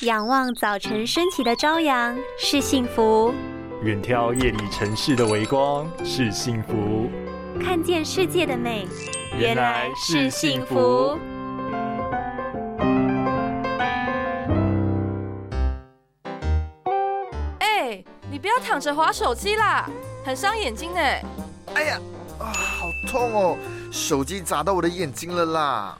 仰望早晨升起的朝阳是幸福，远眺夜里城市的微光是幸福，看见世界的美原来是幸福。哎，你不要躺着划手机啦，很伤眼睛哎。哎呀，啊，好痛哦！手机砸到我的眼睛了啦！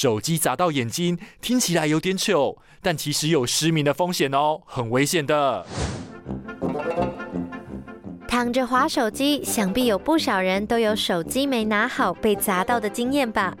手机砸到眼睛，听起来有点糗，但其实有失明的风险哦，很危险的。躺着划手机，想必有不少人都有手机没拿好被砸到的经验吧？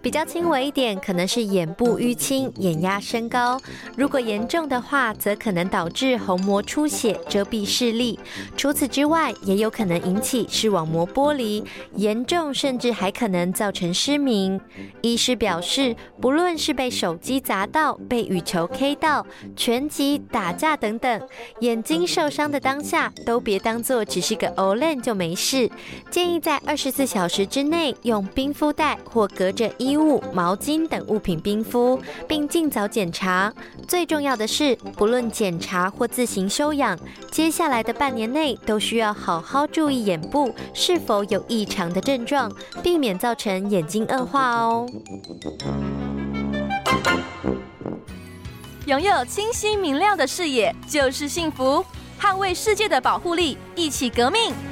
比较轻微一点，可能是眼部淤青、眼压升高；如果严重的话，则可能导致虹膜出血、遮蔽视力。除此之外，也有可能引起视网膜剥离，严重甚至还可能造成失明。医师表示，不论是被手机砸到、被羽球 K 到、拳击、打架等等，眼睛受伤的当下，都别当做只。是个 o 就没事，建议在二十四小时之内用冰敷袋或隔着衣物、毛巾等物品冰敷，并尽早检查。最重要的是，不论检查或自行休养，接下来的半年内都需要好好注意眼部是否有异常的症状，避免造成眼睛恶化哦。拥有清晰明亮的视野就是幸福。捍卫世界的保护力，一起革命。